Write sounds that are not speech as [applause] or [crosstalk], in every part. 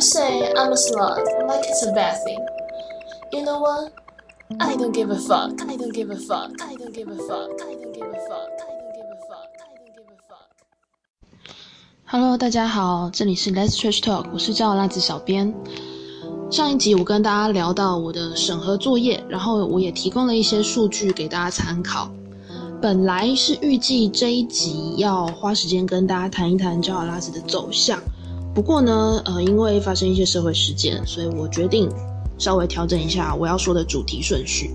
You say I'm a slut, like it's a bad thing. You know what? I don't give a fuck. I don't give a fuck. I don't give a fuck. I don't give a fuck. I don't give a fuck. I don't give a fuck. Hello，大家好，这里是 Let's Trash Talk，我是叫辣子小编。上一集我跟大家聊到我的审核作业，然后我也提供了一些数据给大家参考。本来是预计这一集要花时间跟大家谈一谈叫拉子的走向，不过呢，呃，因为发生一些社会事件，所以我决定稍微调整一下我要说的主题顺序。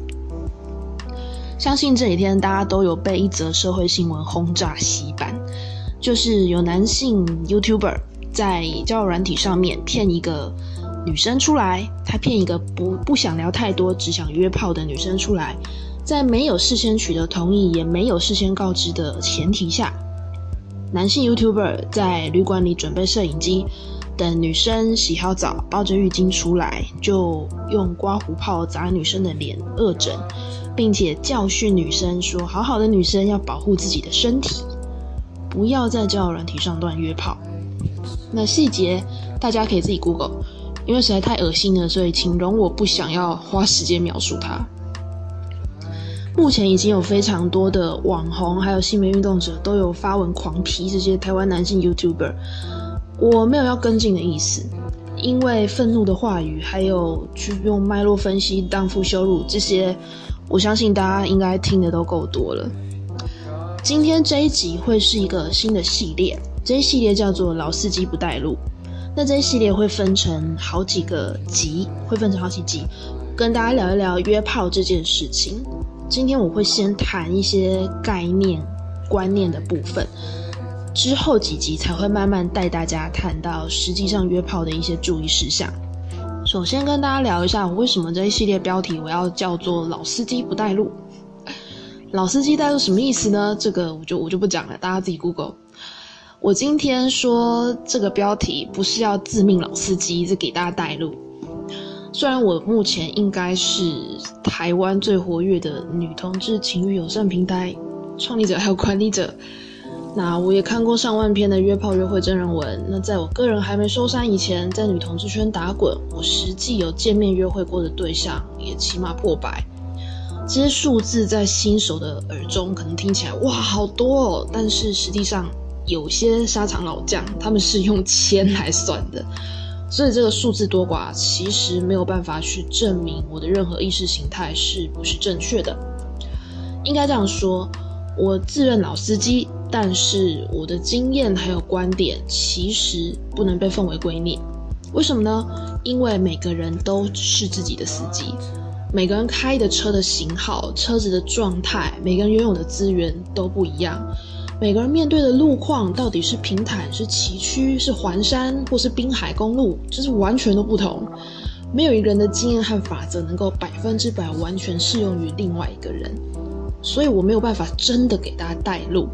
相信这几天大家都有被一则社会新闻轰炸洗版，就是有男性 YouTuber 在交友软体上面骗一个女生出来，他骗一个不不想聊太多，只想约炮的女生出来，在没有事先取得同意，也没有事先告知的前提下。男性 YouTuber 在旅馆里准备摄影机，等女生洗好澡、抱着浴巾出来，就用刮胡泡砸女生的脸恶整，并且教训女生说：“好好的女生要保护自己的身体，不要在交友软体上乱约炮。”那细节大家可以自己 Google，因为实在太恶心了，所以请容我不想要花时间描述它。目前已经有非常多的网红，还有性别运动者都有发文狂批这些台湾男性 YouTuber。我没有要跟进的意思，因为愤怒的话语，还有去用脉络分析荡妇羞辱这些，我相信大家应该听的都够多了。今天这一集会是一个新的系列，这一系列叫做“老司机不带路”。那这一系列会分成好几个集，会分成好几集，跟大家聊一聊约炮这件事情。今天我会先谈一些概念、观念的部分，之后几集才会慢慢带大家谈到实际上约炮的一些注意事项。首先跟大家聊一下，我为什么这一系列标题我要叫做“老司机不带路”。老司机带路什么意思呢？这个我就我就不讲了，大家自己 Google。我今天说这个标题不是要自命老司机，是给大家带路。虽然我目前应该是台湾最活跃的女同志情欲友善平台创立者还有管理者，那我也看过上万篇的约炮约会真人文。那在我个人还没收山以前，在女同志圈打滚，我实际有见面约会过的对象也起码破百。这些数字在新手的耳中可能听起来哇好多哦，但是实际上有些沙场老将他们是用千来算的。所以这个数字多寡其实没有办法去证明我的任何意识形态是不是正确的。应该这样说，我自认老司机，但是我的经验还有观点其实不能被奉为圭臬。为什么呢？因为每个人都是自己的司机，每个人开的车的型号、车子的状态，每个人拥有的资源都不一样。每个人面对的路况到底是平坦、是崎岖、是环山，或是滨海公路，就是完全都不同。没有一个人的经验和法则能够百分之百完全适用于另外一个人，所以我没有办法真的给大家带路。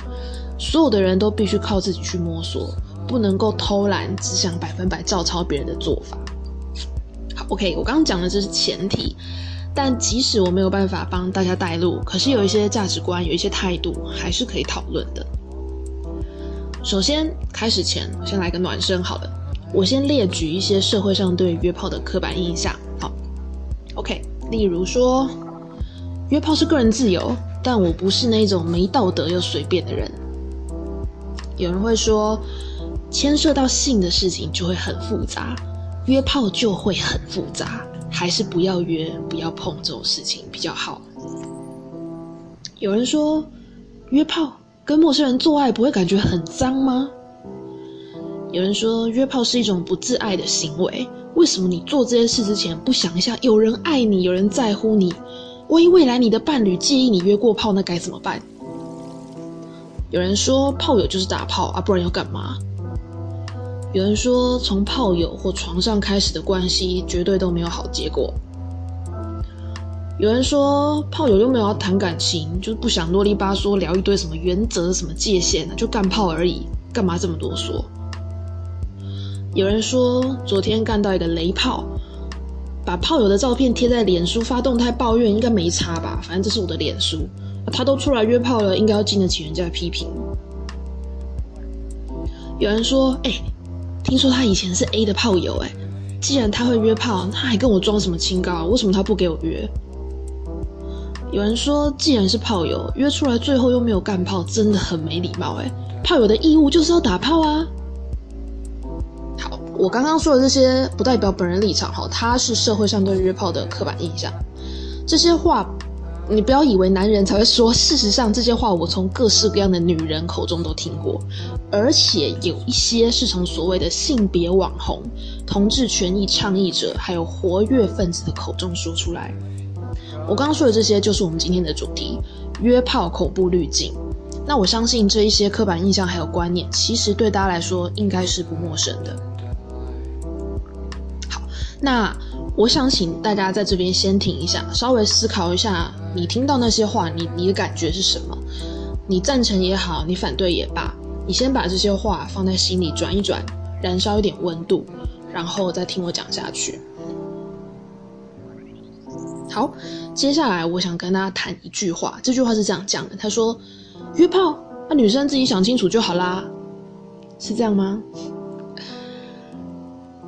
所有的人都必须靠自己去摸索，不能够偷懒，只想百分百照抄别人的做法。好，OK，我刚刚讲的这是前提。但即使我没有办法帮大家带路，可是有一些价值观、有一些态度还是可以讨论的。首先，开始前先来个暖身，好了，我先列举一些社会上对约炮的刻板印象。好，OK，例如说，约炮是个人自由，但我不是那种没道德又随便的人。有人会说，牵涉到性的事情就会很复杂，约炮就会很复杂。还是不要约、不要碰这种事情比较好。有人说，约炮跟陌生人做爱不会感觉很脏吗？有人说，约炮是一种不自爱的行为。为什么你做这件事之前不想一下，有人爱你，有人在乎你？万一未来你的伴侣介意你约过炮，那该怎么办？有人说，炮友就是打炮啊，不然要干嘛？有人说，从炮友或床上开始的关系绝对都没有好结果。有人说，炮友又没有要谈感情，就不想啰里吧嗦聊一堆什么原则、什么界限就干炮而已，干嘛这么多说？有人说，昨天干到一个雷炮，把炮友的照片贴在脸书发动态抱怨，应该没差吧？反正这是我的脸书，他都出来约炮了，应该要经得起人家的批评。有人说，哎。听说他以前是 A 的炮友，哎，既然他会约炮，他还跟我装什么清高？为什么他不给我约？有人说，既然是炮友，约出来最后又没有干炮，真的很没礼貌。哎，炮友的义务就是要打炮啊。好，我刚刚说的这些不代表本人立场哈，他是社会上对约炮的刻板印象。这些话，你不要以为男人才会说，事实上这些话我从各式各样的女人口中都听过，而且有一些是从所谓的性别网红、同志权益倡议者，还有活跃分子的口中说出来。我刚刚说的这些，就是我们今天的主题——约炮恐怖滤镜。那我相信这一些刻板印象还有观念，其实对大家来说应该是不陌生的。好，那我想请大家在这边先停一下，稍微思考一下，你听到那些话，你你的感觉是什么？你赞成也好，你反对也罢，你先把这些话放在心里转一转，燃烧一点温度，然后再听我讲下去。好，接下来我想跟大家谈一句话。这句话是这样讲的：他说，约炮，那女生自己想清楚就好啦，是这样吗？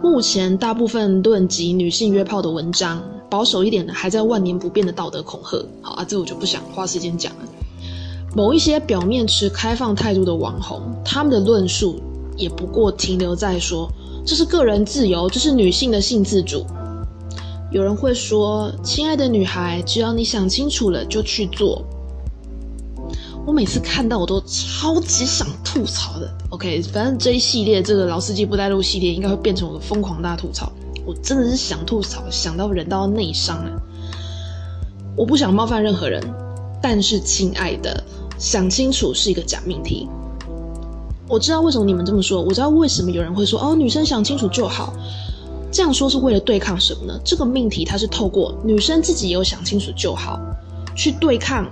目前大部分论及女性约炮的文章，保守一点的还在万年不变的道德恐吓。好啊，这我就不想花时间讲了。某一些表面持开放态度的网红，他们的论述也不过停留在说，这是个人自由，这是女性的性自主。有人会说：“亲爱的女孩，只要你想清楚了，就去做。”我每次看到我都超级想吐槽的。OK，反正这一系列这个老司机不带路系列应该会变成我的疯狂大吐槽。我真的是想吐槽，想到人到内伤了。我不想冒犯任何人，但是亲爱的，想清楚是一个假命题。我知道为什么你们这么说，我知道为什么有人会说：“哦，女生想清楚就好。”这样说是为了对抗什么呢？这个命题它是透过女生自己有想清楚就好，去对抗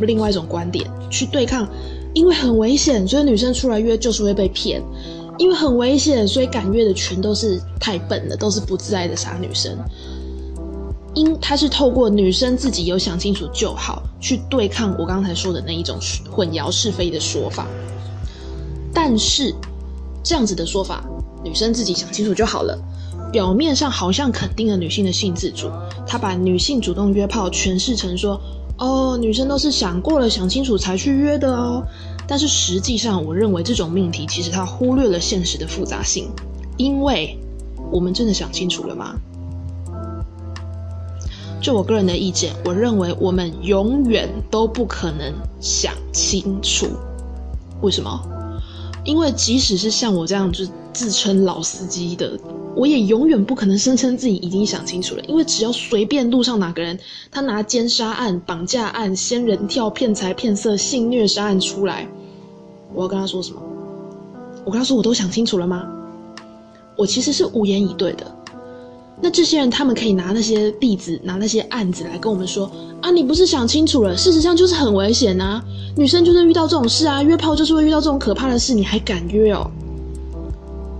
另外一种观点，去对抗，因为很危险，所以女生出来约就是会被骗，因为很危险，所以敢约的全都是太笨的，都是不自爱的傻女生。因它是透过女生自己有想清楚就好，去对抗我刚才说的那一种混淆是非的说法。但是这样子的说法，女生自己想清楚就好了。表面上好像肯定了女性的性自主，他把女性主动约炮诠释成说，哦，女生都是想过了、想清楚才去约的哦。但是实际上，我认为这种命题其实它忽略了现实的复杂性，因为我们真的想清楚了吗？就我个人的意见，我认为我们永远都不可能想清楚。为什么？因为即使是像我这样就自称老司机的。我也永远不可能声称自己已经想清楚了，因为只要随便路上哪个人，他拿奸杀案、绑架案、仙人跳、骗财骗色、性虐杀案出来，我要跟他说什么？我跟他说我都想清楚了吗？我其实是无言以对的。那这些人他们可以拿那些例子、拿那些案子来跟我们说啊，你不是想清楚了？事实上就是很危险啊，女生就是遇到这种事啊，约炮就是会遇到这种可怕的事，你还敢约哦？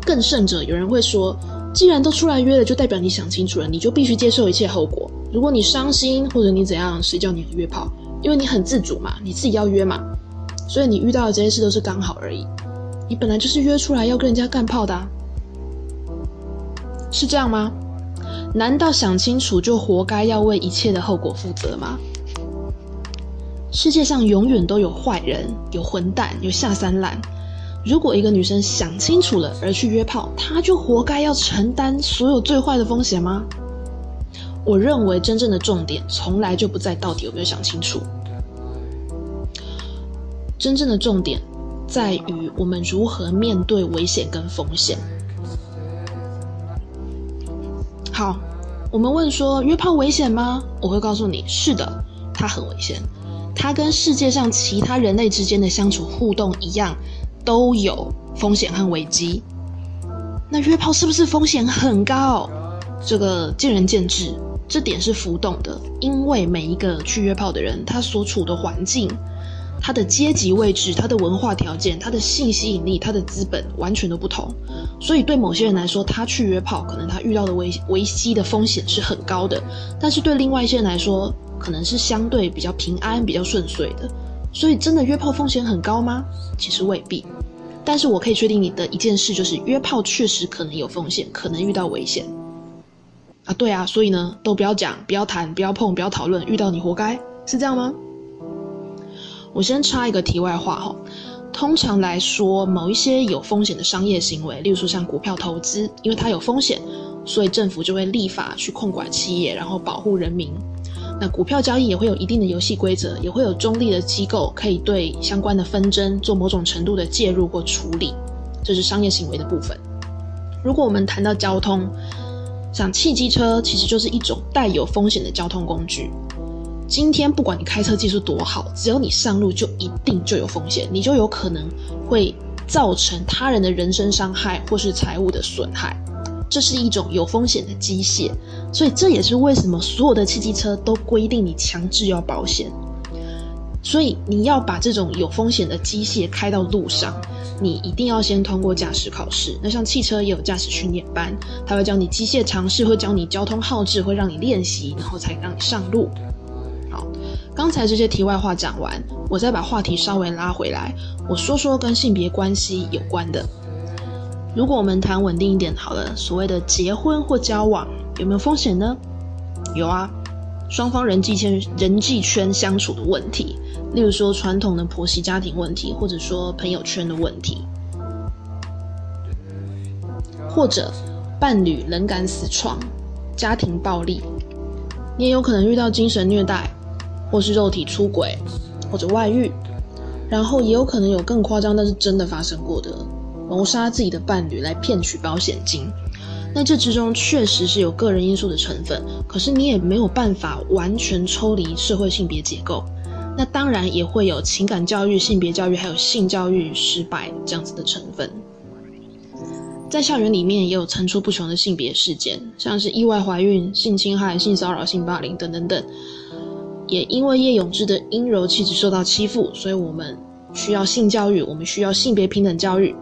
更甚者，有人会说。既然都出来约了，就代表你想清楚了，你就必须接受一切后果。如果你伤心或者你怎样，谁叫你约炮？因为你很自主嘛，你自己要约嘛，所以你遇到的这些事都是刚好而已。你本来就是约出来要跟人家干炮的，是这样吗？难道想清楚就活该要为一切的后果负责吗？世界上永远都有坏人，有混蛋，有下三滥。如果一个女生想清楚了而去约炮，她就活该要承担所有最坏的风险吗？我认为真正的重点从来就不在到底有没有想清楚，真正的重点在于我们如何面对危险跟风险。好，我们问说约炮危险吗？我会告诉你是的，它很危险，它跟世界上其他人类之间的相处互动一样。都有风险和危机，那约炮是不是风险很高？这个见仁见智，这点是浮动的，因为每一个去约炮的人，他所处的环境、他的阶级位置、他的文化条件、他的性吸引力、他的资本完全都不同，所以对某些人来说，他去约炮，可能他遇到的危危机的风险是很高的，但是对另外一些人来说，可能是相对比较平安、比较顺遂的。所以，真的约炮风险很高吗？其实未必。但是我可以确定你的一件事，就是约炮确实可能有风险，可能遇到危险。啊，对啊，所以呢，都不要讲，不要谈，不要碰，不要讨论，遇到你活该，是这样吗？我先插一个题外话哈，通常来说，某一些有风险的商业行为，例如说像股票投资，因为它有风险，所以政府就会立法去控管企业，然后保护人民。那股票交易也会有一定的游戏规则，也会有中立的机构可以对相关的纷争做某种程度的介入或处理，这是商业行为的部分。如果我们谈到交通，像汽机车其实就是一种带有风险的交通工具。今天不管你开车技术多好，只要你上路就一定就有风险，你就有可能会造成他人的人身伤害或是财物的损害。这是一种有风险的机械，所以这也是为什么所有的汽机车都规定你强制要保险。所以你要把这种有风险的机械开到路上，你一定要先通过驾驶考试。那像汽车也有驾驶训练班，他会教你机械常识，会教你交通号志，会让你练习，然后才让你上路。好刚才这些题外话讲完，我再把话题稍微拉回来，我说说跟性别关系有关的。如果我们谈稳定一点好了，所谓的结婚或交往有没有风险呢？有啊，双方人际圈人际圈相处的问题，例如说传统的婆媳家庭问题，或者说朋友圈的问题，或者伴侣冷感死床、家庭暴力，你也有可能遇到精神虐待。或是肉体出轨，或者外遇，然后也有可能有更夸张，但是真的发生过的谋杀自己的伴侣来骗取保险金。那这之中确实是有个人因素的成分，可是你也没有办法完全抽离社会性别结构。那当然也会有情感教育、性别教育还有性教育失败这样子的成分。在校园里面也有层出不穷的性别事件，像是意外怀孕、性侵害、性骚扰、性霸凌等等等。也因为叶永志的阴柔气质受到欺负，所以我们需要性教育，我们需要性别平等教育。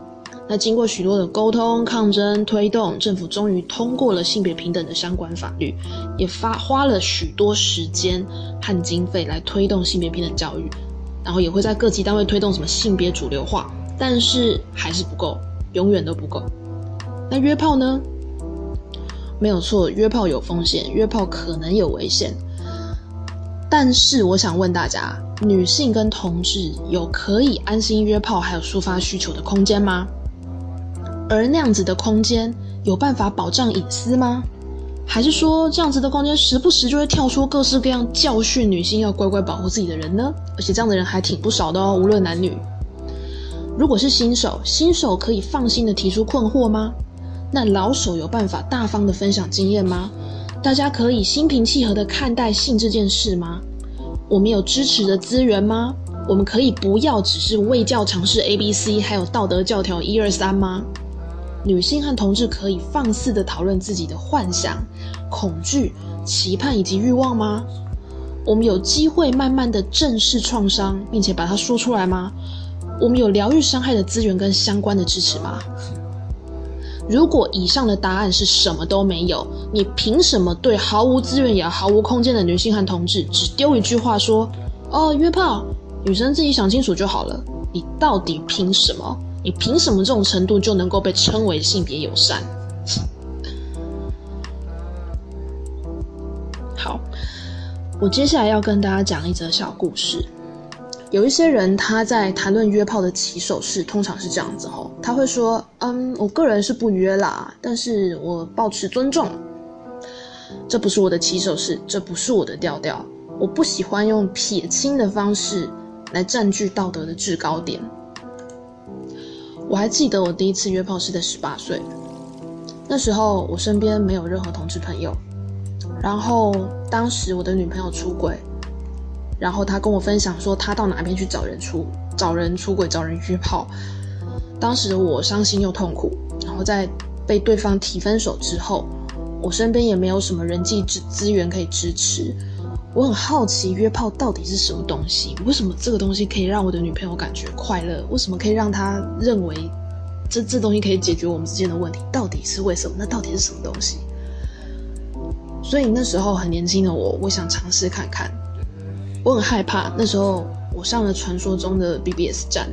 那经过许多的沟通、抗争、推动，政府终于通过了性别平等的相关法律，也发花了许多时间和经费来推动性别平等教育，然后也会在各级单位推动什么性别主流化，但是还是不够，永远都不够。那约炮呢？没有错，约炮有风险，约炮可能有危险。但是我想问大家，女性跟同志有可以安心约炮还有抒发需求的空间吗？而那样子的空间有办法保障隐私吗？还是说这样子的空间时不时就会跳出各式各样教训女性要乖乖保护自己的人呢？而且这样的人还挺不少的哦，无论男女。如果是新手，新手可以放心的提出困惑吗？那老手有办法大方的分享经验吗？大家可以心平气和的看待性这件事吗？我们有支持的资源吗？我们可以不要只是为教尝试 A B C，还有道德教条一二三吗？女性和同志可以放肆的讨论自己的幻想、恐惧、期盼以及欲望吗？我们有机会慢慢的正视创伤，并且把它说出来吗？我们有疗愈伤害的资源跟相关的支持吗？如果以上的答案是什么都没有，你凭什么对毫无资源也毫无空间的女性和同志只丢一句话说：“哦，约炮，女生自己想清楚就好了。”你到底凭什么？你凭什么这种程度就能够被称为性别友善？[laughs] 好，我接下来要跟大家讲一则小故事。有一些人他在谈论约炮的起手式，通常是这样子吼，他会说：“嗯，我个人是不约啦，但是我保持尊重。这不是我的起手式，这不是我的调调。我不喜欢用撇清的方式来占据道德的制高点。”我还记得我第一次约炮是在十八岁，那时候我身边没有任何同志朋友，然后当时我的女朋友出轨。然后他跟我分享说，他到哪边去找人出找人出轨、找人约炮。当时我伤心又痛苦。然后在被对方提分手之后，我身边也没有什么人际资资源可以支持。我很好奇约炮到底是什么东西？为什么这个东西可以让我的女朋友感觉快乐？为什么可以让她认为这这东西可以解决我们之间的问题？到底是为什么？那到底是什么东西？所以那时候很年轻的我，我想尝试看看。我很害怕，那时候我上了传说中的 BBS 站，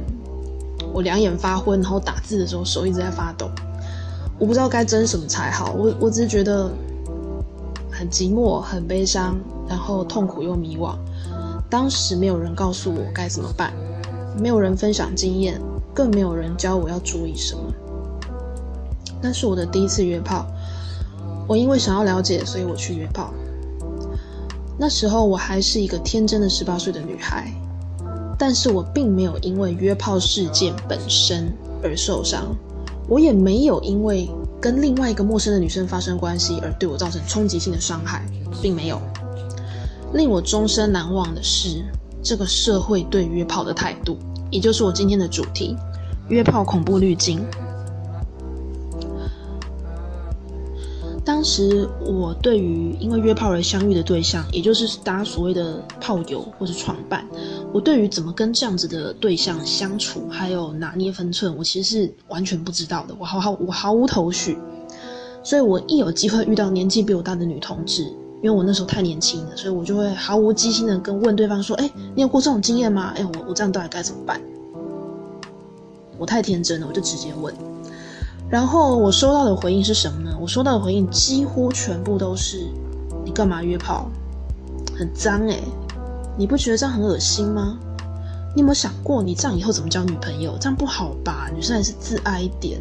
我两眼发昏，然后打字的时候手一直在发抖，我不知道该争什么才好。我我只是觉得很寂寞、很悲伤，然后痛苦又迷惘。当时没有人告诉我该怎么办，没有人分享经验，更没有人教我要注意什么。那是我的第一次约炮，我因为想要了解，所以我去约炮。那时候我还是一个天真的十八岁的女孩，但是我并没有因为约炮事件本身而受伤，我也没有因为跟另外一个陌生的女生发生关系而对我造成冲击性的伤害，并没有。令我终身难忘的是这个社会对约炮的态度，也就是我今天的主题——约炮恐怖滤镜。当时我对于因为约炮而相遇的对象，也就是大家所谓的炮友或是床伴，我对于怎么跟这样子的对象相处，还有拿捏分寸，我其实是完全不知道的。我毫毫我毫无头绪，所以我一有机会遇到年纪比我大的女同志，因为我那时候太年轻了，所以我就会毫无机心的跟问对方说：“哎，你有过这种经验吗？哎，我我这样到底该怎么办？”我太天真了，我就直接问。然后我收到的回应是什么呢？我收到的回应几乎全部都是：“你干嘛约炮？很脏诶，你不觉得这样很恶心吗？你有没有想过，你这样以后怎么交女朋友？这样不好吧？女生还是自爱一点。”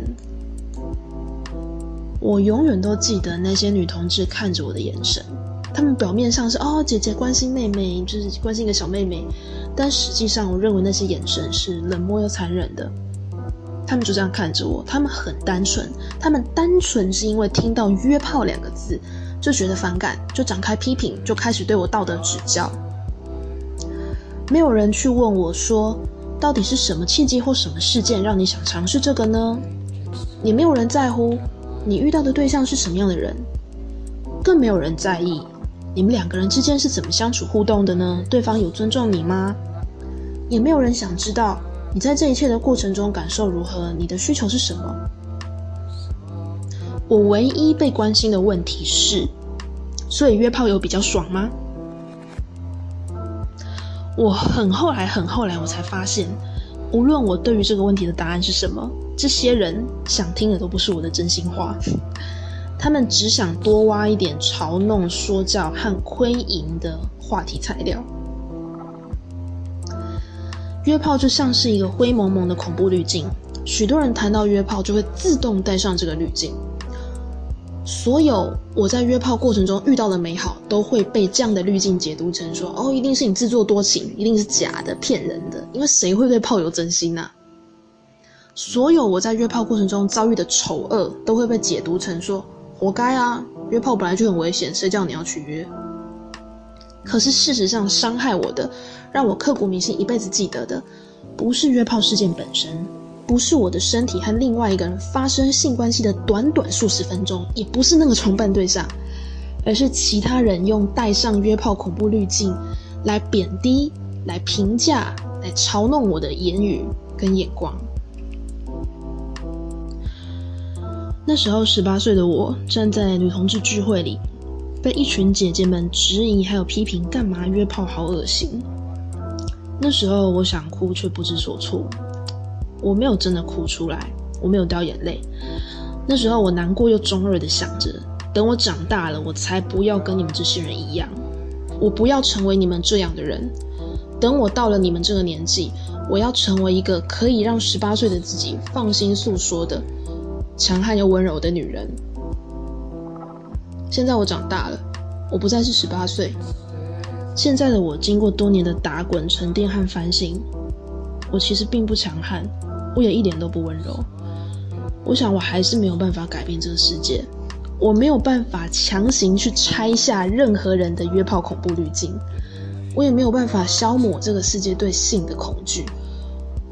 我永远都记得那些女同志看着我的眼神，她们表面上是哦姐姐关心妹妹，就是关心一个小妹妹，但实际上我认为那些眼神是冷漠又残忍的。他们就这样看着我，他们很单纯，他们单纯是因为听到“约炮”两个字就觉得反感，就展开批评，就开始对我道德指教。没有人去问我说，到底是什么契机或什么事件让你想尝试这个呢？也没有人在乎你遇到的对象是什么样的人，更没有人在意你们两个人之间是怎么相处互动的呢？对方有尊重你吗？也没有人想知道。你在这一切的过程中感受如何？你的需求是什么？我唯一被关心的问题是：所以约炮有比较爽吗？我很后来，很后来，我才发现，无论我对于这个问题的答案是什么，这些人想听的都不是我的真心话，他们只想多挖一点嘲弄、说教和亏淫的话题材料。约炮就像是一个灰蒙蒙的恐怖滤镜，许多人谈到约炮就会自动带上这个滤镜。所有我在约炮过程中遇到的美好，都会被这样的滤镜解读成说：“哦，一定是你自作多情，一定是假的、骗人的。”因为谁会对炮友真心呢？所有我在约炮过程中遭遇的丑恶，都会被解读成说：“活该啊！约炮本来就很危险，谁叫你要去约？”可是事实上，伤害我的。让我刻骨铭心、一辈子记得的，不是约炮事件本身，不是我的身体和另外一个人发生性关系的短短数十分钟，也不是那个床伴对象，而是其他人用带上约炮恐怖滤镜来贬低、来评价、来嘲弄我的言语跟眼光。那时候十八岁的我站在女同志聚会里，被一群姐姐们质疑还有批评，干嘛约炮好恶心。那时候我想哭，却不知所措。我没有真的哭出来，我没有掉眼泪。那时候我难过又中二的想着，等我长大了，我才不要跟你们这些人一样，我不要成为你们这样的人。等我到了你们这个年纪，我要成为一个可以让十八岁的自己放心诉说的强悍又温柔的女人。现在我长大了，我不再是十八岁。现在的我，经过多年的打滚、沉淀和反省，我其实并不强悍，我也一点都不温柔。我想，我还是没有办法改变这个世界，我没有办法强行去拆下任何人的约炮恐怖滤镜，我也没有办法消磨这个世界对性的恐惧，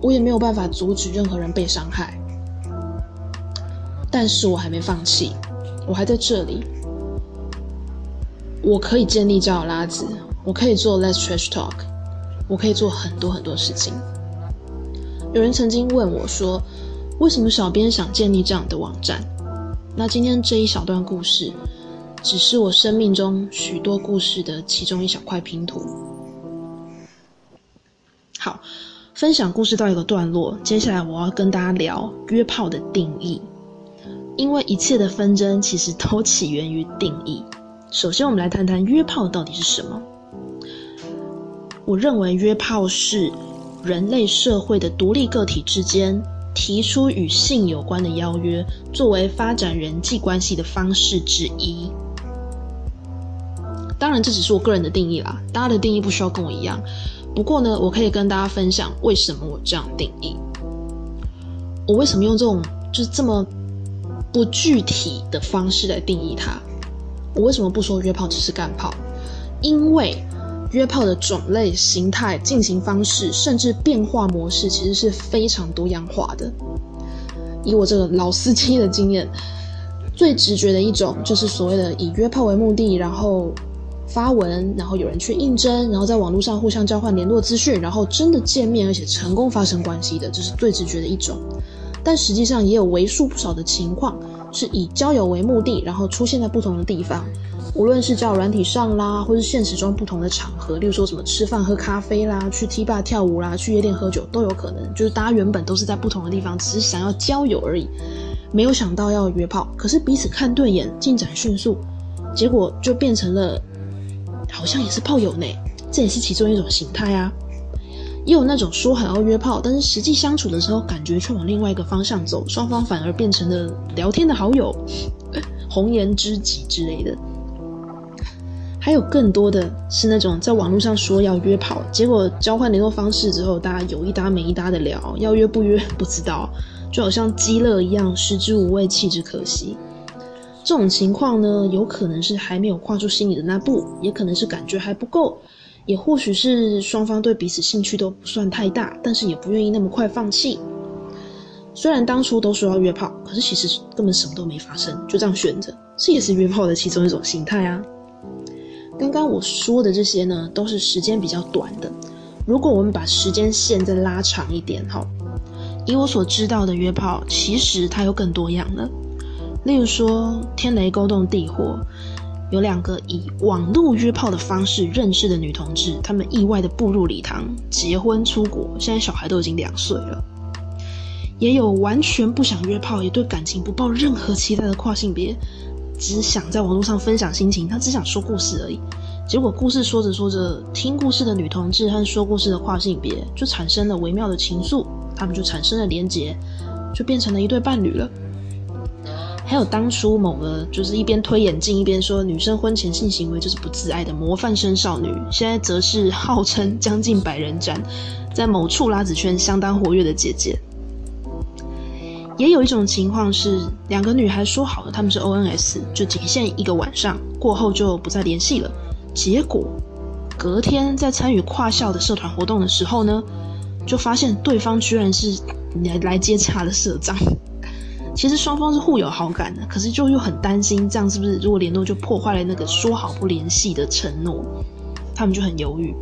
我也没有办法阻止任何人被伤害。但是我还没放弃，我还在这里，我可以建立交友拉子。我可以做 Let's trash talk，我可以做很多很多事情。有人曾经问我说：“为什么小编想建立这样的网站？”那今天这一小段故事，只是我生命中许多故事的其中一小块拼图。好，分享故事到一个段落，接下来我要跟大家聊约炮的定义，因为一切的纷争其实都起源于定义。首先，我们来谈谈约炮到底是什么。我认为约炮是人类社会的独立个体之间提出与性有关的邀约，作为发展人际关系的方式之一。当然，这只是我个人的定义啦，大家的定义不需要跟我一样。不过呢，我可以跟大家分享为什么我这样定义。我为什么用这种就是这么不具体的方式来定义它？我为什么不说约炮只是干炮？因为约炮的种类、形态、进行方式，甚至变化模式，其实是非常多样化的。以我这个老司机的经验，最直觉的一种就是所谓的以约炮为目的，然后发文，然后有人去应征，然后在网络上互相交换联络资讯，然后真的见面，而且成功发生关系的，这是最直觉的一种。但实际上也有为数不少的情况，是以交友为目的，然后出现在不同的地方。无论是交友软体上啦，或是现实中不同的场合，例如说什么吃饭喝咖啡啦，去 T 吧跳舞啦，去夜店喝酒都有可能。就是大家原本都是在不同的地方，只是想要交友而已，没有想到要约炮。可是彼此看对眼，进展迅速，结果就变成了好像也是炮友呢。这也是其中一种形态啊。也有那种说好要约炮，但是实际相处的时候，感觉却往另外一个方向走，双方反而变成了聊天的好友、红颜知己之类的。还有更多的是那种在网络上说要约炮，结果交换联络方式之后，大家有一搭没一搭的聊，要约不约不知道，就好像鸡肋一样，食之无味，弃之可惜。这种情况呢，有可能是还没有跨出心里的那步，也可能是感觉还不够，也或许是双方对彼此兴趣都不算太大，但是也不愿意那么快放弃。虽然当初都说要约炮，可是其实根本什么都没发生，就这样选着，这也是约炮的其中一种形态啊。刚刚我说的这些呢，都是时间比较短的。如果我们把时间线再拉长一点，哈，以我所知道的约炮，其实它有更多样了。例如说，天雷勾动地火，有两个以网络约炮的方式认识的女同志，她们意外的步入礼堂，结婚出国，现在小孩都已经两岁了。也有完全不想约炮，也对感情不抱任何期待的跨性别。只想在网络上分享心情，他只想说故事而已。结果故事说着说着，听故事的女同志和说故事的跨性别就产生了微妙的情愫，他们就产生了连结，就变成了一对伴侣了。还有当初某个就是一边推眼镜一边说女生婚前性行为就是不自爱的模范生少女，现在则是号称将近百人斩，在某处拉子圈相当活跃的姐姐。也有一种情况是，两个女孩说好了他们是 ONS，就仅限一个晚上，过后就不再联系了。结果隔天在参与跨校的社团活动的时候呢，就发现对方居然是来来接洽的社长。其实双方是互有好感的，可是就又很担心，这样是不是如果联络就破坏了那个说好不联系的承诺？他们就很犹豫。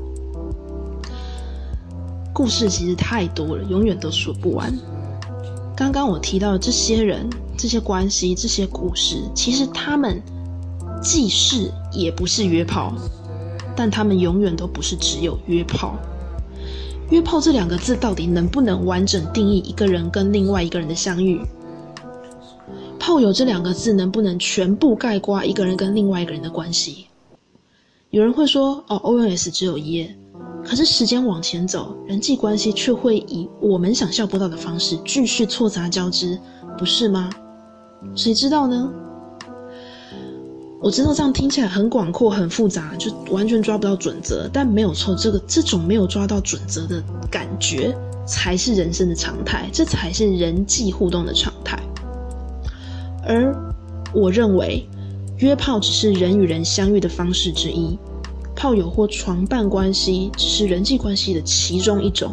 故事其实太多了，永远都说不完。刚刚我提到的这些人、这些关系、这些故事，其实他们既是也不是约炮，但他们永远都不是只有约炮。约炮这两个字到底能不能完整定义一个人跟另外一个人的相遇？炮友这两个字能不能全部概括一个人跟另外一个人的关系？有人会说：“哦，ONS 只有一页。”可是时间往前走，人际关系却会以我们想象不到的方式继续错杂交织，不是吗？谁知道呢？我知道这样听起来很广阔、很复杂，就完全抓不到准则。但没有错，这个这种没有抓到准则的感觉，才是人生的常态，这才是人际互动的常态。而我认为，约炮只是人与人相遇的方式之一。炮友或床伴关系只是人际关系的其中一种。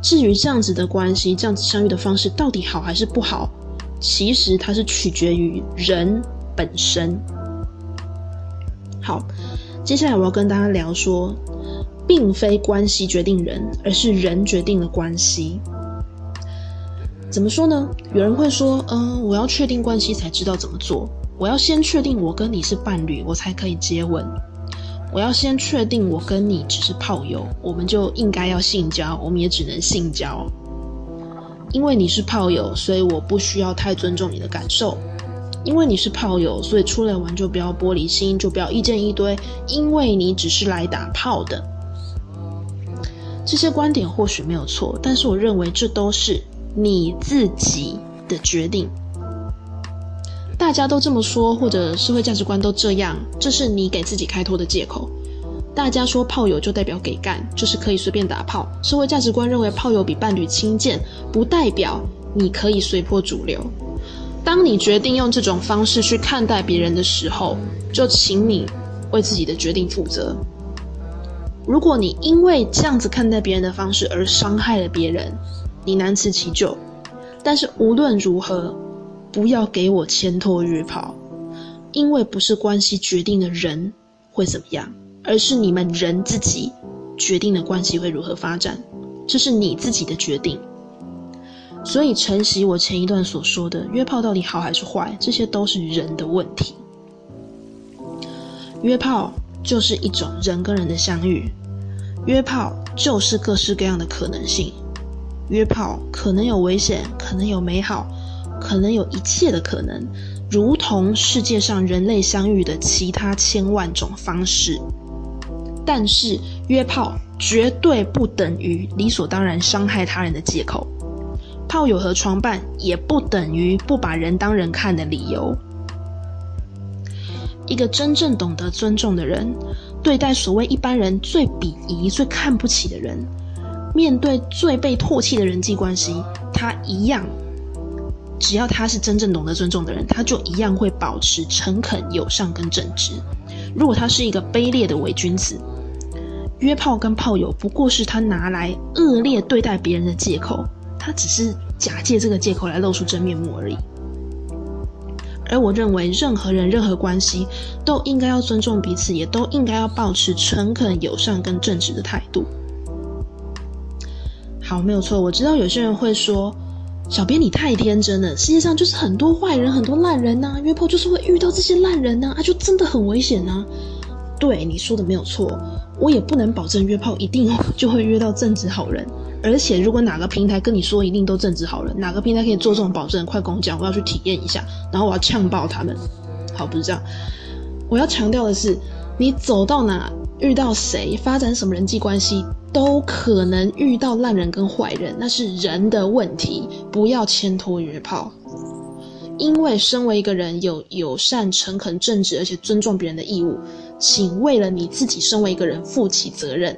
至于这样子的关系，这样子相遇的方式到底好还是不好，其实它是取决于人本身。好，接下来我要跟大家聊说，并非关系决定人，而是人决定了关系。怎么说呢？有人会说，嗯，我要确定关系才知道怎么做，我要先确定我跟你是伴侣，我才可以接吻。我要先确定我跟你只是炮友，我们就应该要性交，我们也只能性交。因为你是炮友，所以我不需要太尊重你的感受。因为你是炮友，所以出来玩就不要玻璃心，就不要意见一堆，因为你只是来打炮的。这些观点或许没有错，但是我认为这都是你自己的决定。大家都这么说，或者社会价值观都这样，这是你给自己开脱的借口。大家说炮友就代表给干，就是可以随便打炮。社会价值观认为炮友比伴侣亲贱，不代表你可以随波逐流。当你决定用这种方式去看待别人的时候，就请你为自己的决定负责。如果你因为这样子看待别人的方式而伤害了别人，你难辞其咎。但是无论如何，不要给我牵拖约炮，因为不是关系决定的人会怎么样。而是你们人自己决定的关系会如何发展，这是你自己的决定。所以承袭我前一段所说的，约炮到底好还是坏，这些都是人的问题。约炮就是一种人跟人的相遇，约炮就是各式各样的可能性，约炮可能有危险，可能有美好，可能有一切的可能，如同世界上人类相遇的其他千万种方式。但是约炮绝对不等于理所当然伤害他人的借口，炮友和床伴也不等于不把人当人看的理由。一个真正懂得尊重的人，对待所谓一般人最鄙夷、最看不起的人，面对最被唾弃的人际关系，他一样，只要他是真正懂得尊重的人，他就一样会保持诚恳、友善跟正直。如果他是一个卑劣的伪君子，约炮跟炮友不过是他拿来恶劣对待别人的借口，他只是假借这个借口来露出真面目而已。而我认为，任何人、任何关系都应该要尊重彼此，也都应该要保持诚恳、友善跟正直的态度。好，没有错。我知道有些人会说：“小编你太天真了，世界上就是很多坏人、很多烂人呐，约炮就是会遇到这些烂人呐，啊，就真的很危险呐。”对你说的没有错，我也不能保证约炮一定 [laughs] 就会约到正直好人。而且，如果哪个平台跟你说一定都正直好人，哪个平台可以做这种保证，快跟我讲，我要去体验一下，然后我要呛爆他们。好，不是这样。我要强调的是，你走到哪遇到谁，发展什么人际关系，都可能遇到烂人跟坏人，那是人的问题，不要牵拖约炮。因为身为一个人，有友善、诚恳、正直，而且尊重别人的义务。请为了你自己身为一个人负起责任，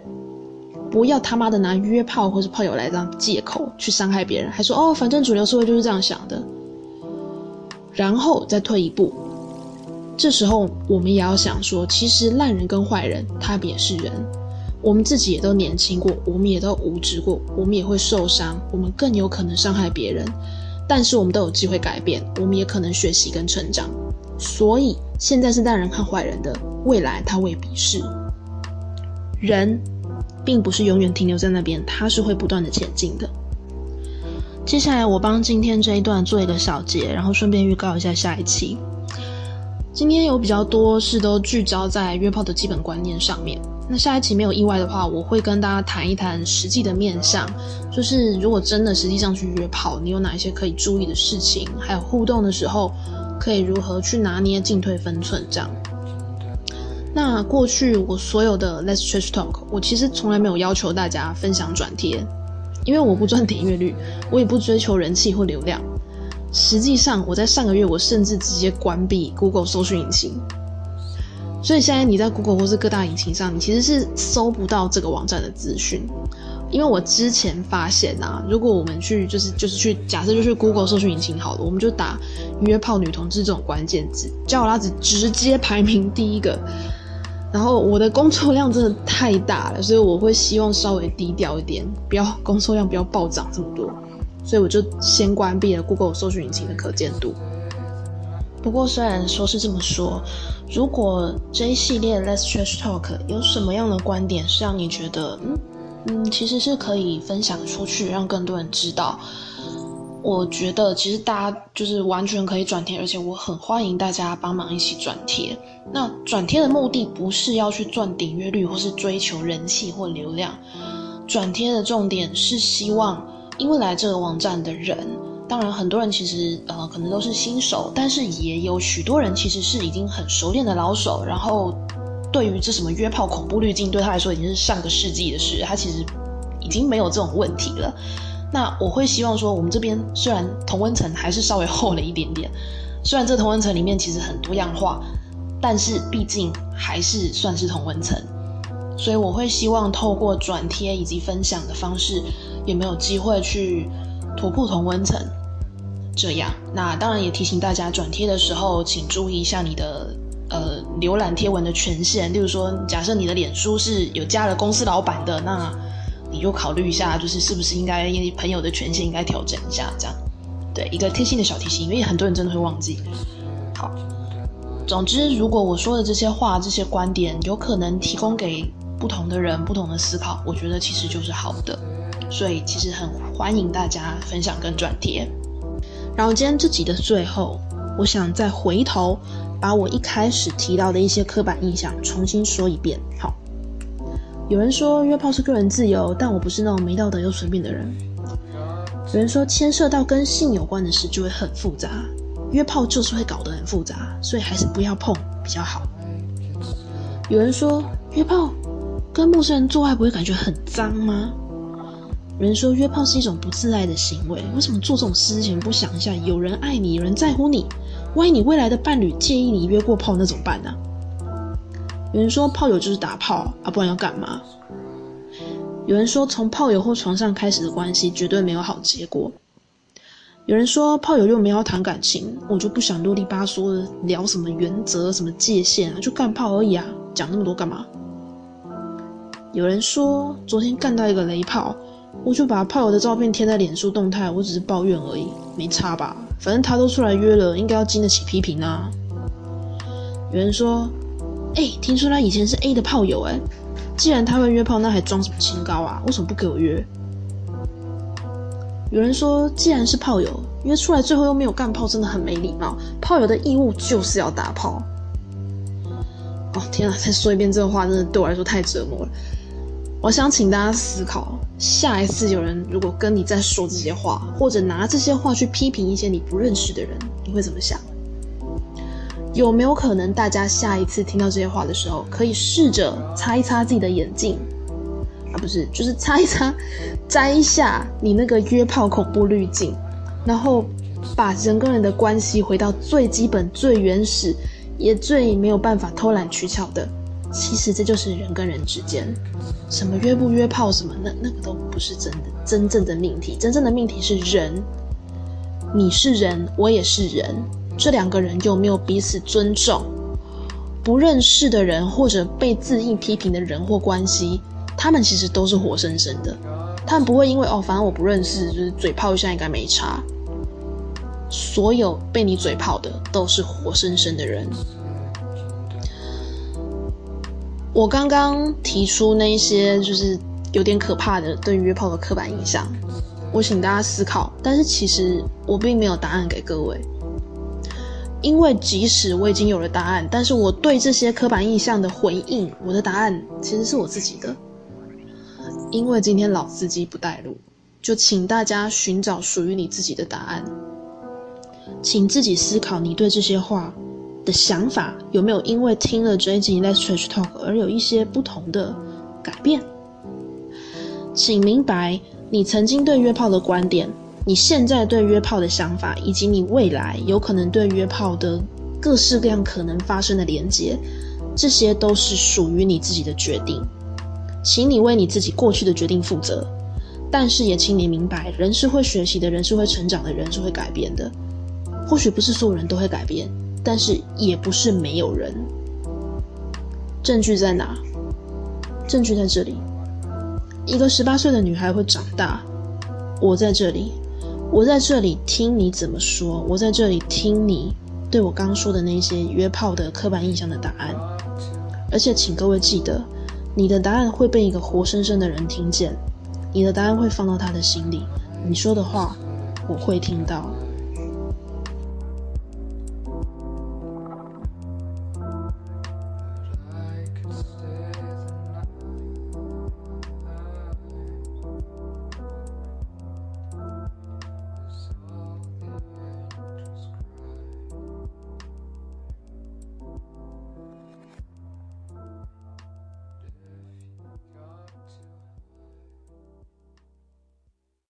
不要他妈的拿约炮或是炮友来当借口去伤害别人，还说哦，反正主流社会就是这样想的。然后再退一步，这时候我们也要想说，其实烂人跟坏人他也是人，我们自己也都年轻过，我们也都无知过，我们也会受伤，我们更有可能伤害别人，但是我们都有机会改变，我们也可能学习跟成长。所以现在是大人看坏人的，未来他未必是。人，并不是永远停留在那边，他是会不断的前进的。接下来我帮今天这一段做一个小结，然后顺便预告一下下一期。今天有比较多是都聚焦在约炮的基本观念上面。那下一期没有意外的话，我会跟大家谈一谈实际的面向，就是如果真的实际上去约炮，你有哪一些可以注意的事情，还有互动的时候。可以如何去拿捏进退分寸？这样。那过去我所有的 Let's Trash Talk，我其实从来没有要求大家分享转贴，因为我不赚点阅率，我也不追求人气或流量。实际上，我在上个月我甚至直接关闭 Google 搜索引擎，所以现在你在 Google 或是各大引擎上，你其实是搜不到这个网站的资讯。因为我之前发现啊，如果我们去就是就是去假设就去 Google 搜索引擎好了，我们就打约炮女同志这种关键字，叫拉子直接排名第一个。然后我的工作量真的太大了，所以我会希望稍微低调一点，不要工作量不要暴涨这么多。所以我就先关闭了 Google 搜索引擎的可见度。不过虽然说是这么说，如果这一系列 Let's Trash Talk 有什么样的观点是让你觉得嗯？嗯，其实是可以分享出去，让更多人知道。我觉得其实大家就是完全可以转贴，而且我很欢迎大家帮忙一起转贴。那转贴的目的不是要去赚订阅率，或是追求人气或流量。转贴的重点是希望，因为来这个网站的人，当然，很多人其实呃可能都是新手，但是也有许多人其实是已经很熟练的老手。然后，对于这什么约炮恐怖滤镜，对他来说已经是上个世纪的事，他其实已经没有这种问题了。那我会希望说，我们这边虽然同温层还是稍微厚了一点点，虽然这同温层里面其实很多样化，但是毕竟还是算是同温层，所以我会希望透过转贴以及分享的方式，也没有机会去。突破同温层，这样那当然也提醒大家转贴的时候，请注意一下你的呃浏览贴文的权限。例如说，假设你的脸书是有加了公司老板的，那你就考虑一下，就是是不是应该因为朋友的权限应该调整一下，这样对一个贴心的小提醒，因为很多人真的会忘记。好，总之，如果我说的这些话、这些观点有可能提供给不同的人不同的思考，我觉得其实就是好的。所以其实很欢迎大家分享跟转贴。然后今天这集的最后，我想再回头把我一开始提到的一些刻板印象重新说一遍。好，有人说约炮是个人自由，但我不是那种没道德又随便的人。有人说牵涉到跟性有关的事就会很复杂，约炮就是会搞得很复杂，所以还是不要碰比较好。有人说约炮跟陌生人做爱不会感觉很脏吗？有人说约炮是一种不自爱的行为，为什么做这种事之前不想一下？有人爱你，有人在乎你，万一你未来的伴侣介意你约过炮，那怎么办呢？有人说炮友就是打炮啊，不然要干嘛？有人说从炮友或床上开始的关系绝对没有好结果。有人说炮友又没有谈感情，我就不想啰里吧嗦的聊什么原则、什么界限啊，就干炮而已啊，讲那么多干嘛？有人说昨天干到一个雷炮。我就把炮友的照片贴在脸书动态，我只是抱怨而已，没差吧？反正他都出来约了，应该要经得起批评啊。有人说，哎，听说他以前是 A 的炮友，哎，既然他会约炮，那还装什么清高啊？为什么不给我约？有人说，既然是炮友，约出来最后又没有干炮，真的很没礼貌。炮友的义务就是要打炮。哦天啊，再说一遍这个话，真的对我来说太折磨了。我想请大家思考，下一次有人如果跟你在说这些话，或者拿这些话去批评一些你不认识的人，你会怎么想？有没有可能大家下一次听到这些话的时候，可以试着擦一擦自己的眼镜，啊，不是，就是擦一擦，摘一下你那个约炮恐怖滤镜，然后把人跟人的关系回到最基本、最原始，也最没有办法偷懒取巧的。其实这就是人跟人之间，什么约不约炮什么，那那个都不是真的真正的命题。真正的命题是人，你是人，我也是人，这两个人有没有彼此尊重？不认识的人或者被自硬批评的人或关系，他们其实都是活生生的，他们不会因为哦，反正我不认识，就是嘴炮一下应该没差。所有被你嘴炮的都是活生生的人。我刚刚提出那些就是有点可怕的对约炮的刻板印象，我请大家思考。但是其实我并没有答案给各位，因为即使我已经有了答案，但是我对这些刻板印象的回应，我的答案其实是我自己的。因为今天老司机不带路，就请大家寻找属于你自己的答案，请自己思考你对这些话。的想法有没有因为听了这一集 Let's Trash Talk 而有一些不同的改变？请明白你曾经对约炮的观点，你现在对约炮的想法，以及你未来有可能对约炮的各式各样可能发生的连接，这些都是属于你自己的决定。请你为你自己过去的决定负责，但是也请你明白，人是会学习的，人是会成长的，人是会改变的。或许不是所有人都会改变。但是也不是没有人。证据在哪？证据在这里。一个十八岁的女孩会长大。我在这里，我在这里听你怎么说。我在这里听你对我刚说的那些约炮的刻板印象的答案。而且，请各位记得，你的答案会被一个活生生的人听见，你的答案会放到他的心里。你说的话，我会听到。